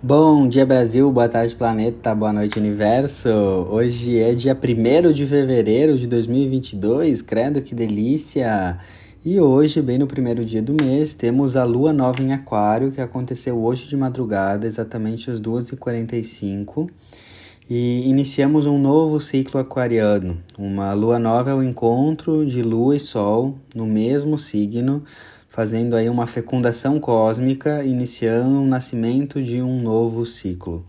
Bom dia Brasil, boa tarde planeta, boa noite universo. Hoje é dia 1 de fevereiro de 2022, credo que delícia! E hoje, bem no primeiro dia do mês, temos a lua nova em Aquário que aconteceu hoje de madrugada, exatamente às 2h45. E iniciamos um novo ciclo aquariano. Uma lua nova é o encontro de lua e sol no mesmo signo fazendo aí uma fecundação cósmica, iniciando o nascimento de um novo ciclo.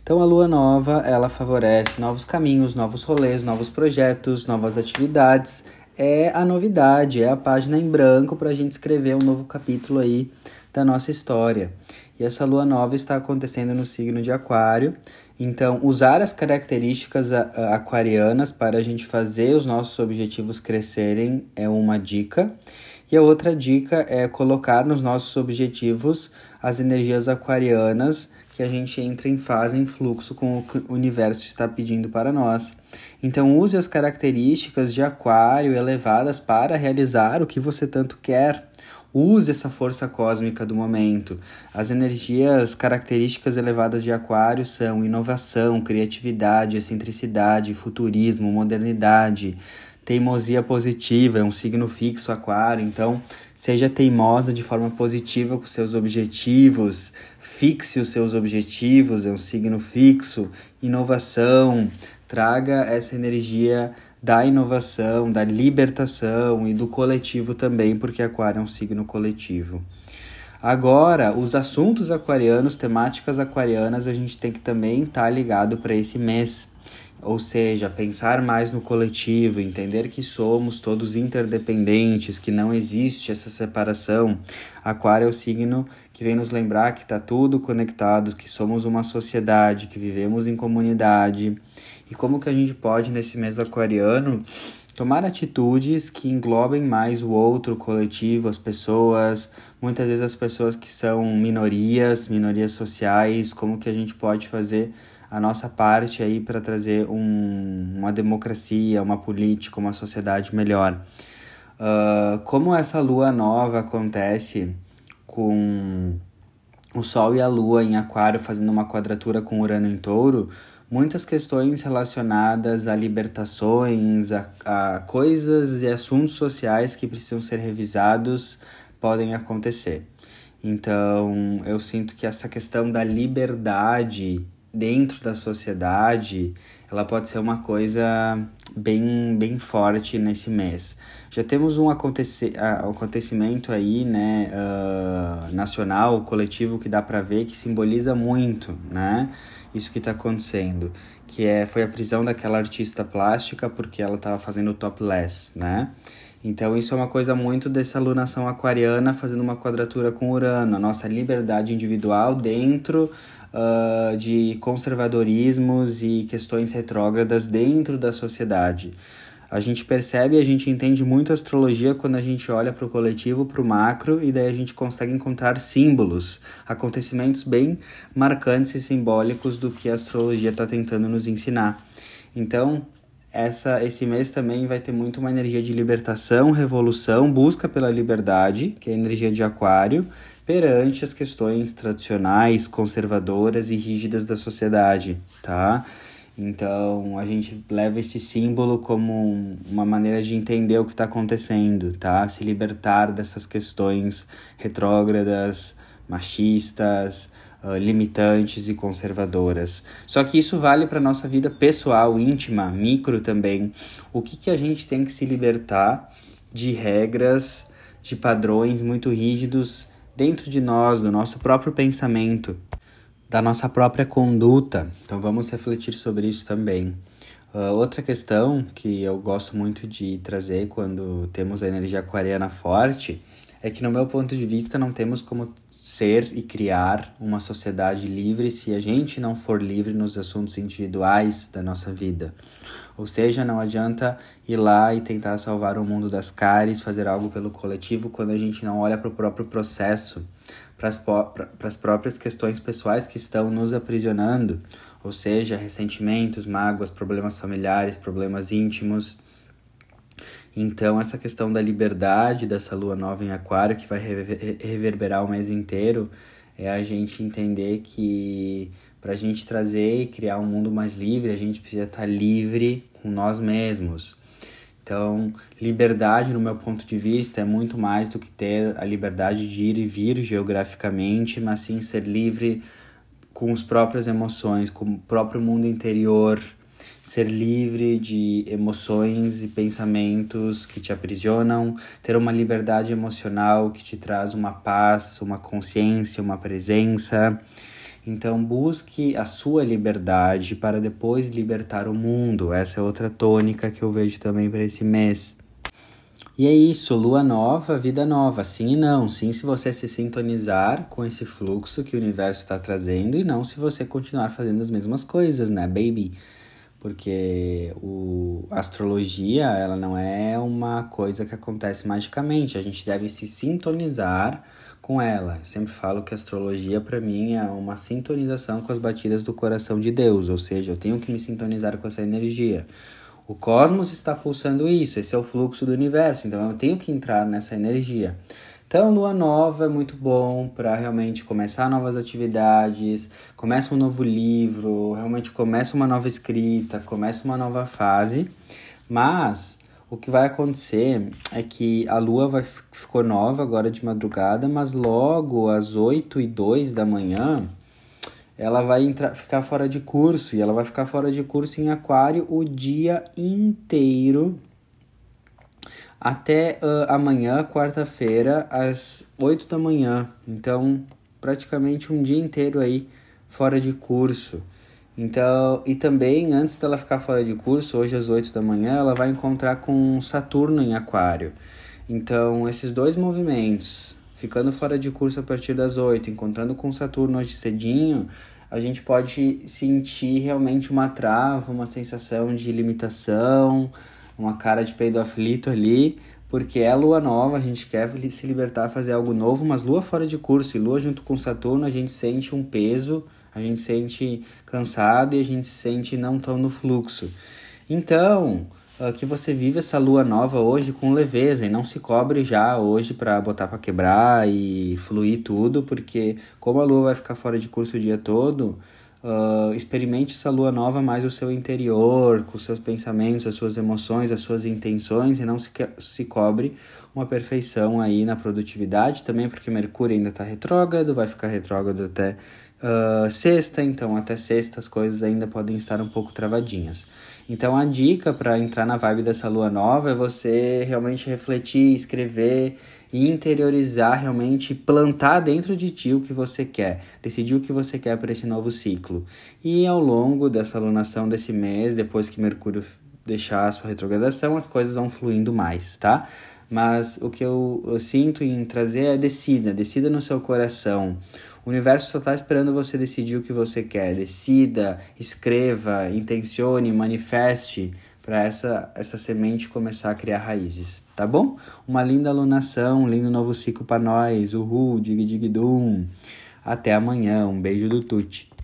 Então a lua nova, ela favorece novos caminhos, novos rolês, novos projetos, novas atividades. É a novidade, é a página em branco para a gente escrever um novo capítulo aí da nossa história. E essa lua nova está acontecendo no signo de Aquário. Então, usar as características aquarianas para a gente fazer os nossos objetivos crescerem é uma dica. E a outra dica é colocar nos nossos objetivos as energias aquarianas que a gente entra em fase, em fluxo com o que o universo está pedindo para nós. Então, use as características de Aquário elevadas para realizar o que você tanto quer. Use essa força cósmica do momento. As energias características elevadas de Aquário são inovação, criatividade, excentricidade, futurismo, modernidade teimosia positiva, é um signo fixo aquário, então seja teimosa de forma positiva com seus objetivos, fixe os seus objetivos, é um signo fixo, inovação, traga essa energia da inovação, da libertação e do coletivo também, porque aquário é um signo coletivo. Agora, os assuntos aquarianos, temáticas aquarianas, a gente tem que também estar tá ligado para esse mês. Ou seja, pensar mais no coletivo, entender que somos todos interdependentes, que não existe essa separação. Aquário é o signo que vem nos lembrar que está tudo conectado, que somos uma sociedade, que vivemos em comunidade. E como que a gente pode, nesse mês aquariano, tomar atitudes que englobem mais o outro, o coletivo, as pessoas, muitas vezes as pessoas que são minorias, minorias sociais, como que a gente pode fazer a nossa parte aí para trazer um, uma democracia, uma política, uma sociedade melhor. Uh, como essa lua nova acontece com o Sol e a Lua em Aquário fazendo uma quadratura com Urano em Touro, muitas questões relacionadas a libertações, a, a coisas e assuntos sociais que precisam ser revisados podem acontecer. Então, eu sinto que essa questão da liberdade dentro da sociedade, ela pode ser uma coisa bem, bem forte nesse mês. Já temos um aconteci acontecimento aí, né, uh, nacional, coletivo, que dá para ver que simboliza muito, né, isso que está acontecendo, que é, foi a prisão daquela artista plástica porque ela estava fazendo topless, né, então isso é uma coisa muito dessa alunação aquariana fazendo uma quadratura com Urano, a nossa liberdade individual dentro uh, de conservadorismos e questões retrógradas dentro da sociedade. A gente percebe a gente entende muito a astrologia quando a gente olha para o coletivo, para o macro, e daí a gente consegue encontrar símbolos, acontecimentos bem marcantes e simbólicos do que a astrologia está tentando nos ensinar. Então, essa, esse mês também vai ter muito uma energia de libertação, revolução, busca pela liberdade, que é a energia de Aquário, perante as questões tradicionais, conservadoras e rígidas da sociedade, tá? Então a gente leva esse símbolo como uma maneira de entender o que está acontecendo, tá? Se libertar dessas questões retrógradas, machistas, uh, limitantes e conservadoras. Só que isso vale para nossa vida pessoal, íntima, micro também. O que, que a gente tem que se libertar de regras, de padrões muito rígidos dentro de nós, do nosso próprio pensamento, da nossa própria conduta. Então vamos refletir sobre isso também. Uh, outra questão que eu gosto muito de trazer quando temos a energia aquariana forte é que, no meu ponto de vista, não temos como ser e criar uma sociedade livre se a gente não for livre nos assuntos individuais da nossa vida. Ou seja, não adianta ir lá e tentar salvar o mundo das caries, fazer algo pelo coletivo, quando a gente não olha para o próprio processo, para as próprias questões pessoais que estão nos aprisionando, ou seja, ressentimentos, mágoas, problemas familiares, problemas íntimos. Então, essa questão da liberdade dessa lua nova em Aquário, que vai reverberar o mês inteiro, é a gente entender que para a gente trazer e criar um mundo mais livre, a gente precisa estar tá livre com nós mesmos. Então, liberdade, no meu ponto de vista, é muito mais do que ter a liberdade de ir e vir geograficamente, mas sim ser livre com as próprias emoções, com o próprio mundo interior, ser livre de emoções e pensamentos que te aprisionam, ter uma liberdade emocional que te traz uma paz, uma consciência, uma presença. Então, busque a sua liberdade para depois libertar o mundo. Essa é outra tônica que eu vejo também para esse mês. E é isso, lua nova, vida nova. Sim e não. Sim, se você se sintonizar com esse fluxo que o universo está trazendo, e não se você continuar fazendo as mesmas coisas, né, baby? Porque o, a astrologia, ela não é uma coisa que acontece magicamente. A gente deve se sintonizar com ela. Eu sempre falo que a astrologia para mim é uma sintonização com as batidas do coração de Deus, ou seja, eu tenho que me sintonizar com essa energia. O cosmos está pulsando isso, esse é o fluxo do universo, então eu tenho que entrar nessa energia. Então, lua nova é muito bom para realmente começar novas atividades, começa um novo livro, realmente começa uma nova escrita, começa uma nova fase. Mas o que vai acontecer é que a lua vai, ficou nova agora de madrugada, mas logo às 8 e 2 da manhã ela vai entrar, ficar fora de curso e ela vai ficar fora de curso em aquário o dia inteiro até uh, amanhã, quarta-feira, às 8 da manhã. Então, praticamente um dia inteiro aí fora de curso. Então, e também antes dela ficar fora de curso, hoje às 8 da manhã, ela vai encontrar com Saturno em Aquário. Então, esses dois movimentos, ficando fora de curso a partir das 8, encontrando com Saturno hoje cedinho, a gente pode sentir realmente uma trava, uma sensação de limitação, uma cara de peido aflito ali, porque é lua nova, a gente quer se libertar, fazer algo novo, mas lua fora de curso e lua junto com Saturno, a gente sente um peso a gente sente cansado e a gente sente não tão no fluxo. Então, uh, que você vive essa lua nova hoje com leveza e não se cobre já hoje para botar para quebrar e fluir tudo, porque como a lua vai ficar fora de curso o dia todo, uh, experimente essa lua nova mais o seu interior, com os seus pensamentos, as suas emoções, as suas intenções e não se, se cobre uma perfeição aí na produtividade, também porque Mercúrio ainda está retrógrado, vai ficar retrógrado até uh, sexta, então até sexta as coisas ainda podem estar um pouco travadinhas. Então a dica para entrar na vibe dessa lua nova é você realmente refletir, escrever e interiorizar realmente, plantar dentro de ti o que você quer, decidir o que você quer para esse novo ciclo. E ao longo dessa alunação desse mês, depois que Mercúrio deixar a sua retrogradação, as coisas vão fluindo mais, tá? Mas o que eu, eu sinto em trazer é decida, decida no seu coração. O universo só está esperando você decidir o que você quer. Decida, escreva, intencione, manifeste para essa, essa semente começar a criar raízes, tá bom? Uma linda alunação, um lindo novo ciclo para nós. Uhul, dig dig dum. Até amanhã, um beijo do Tuti.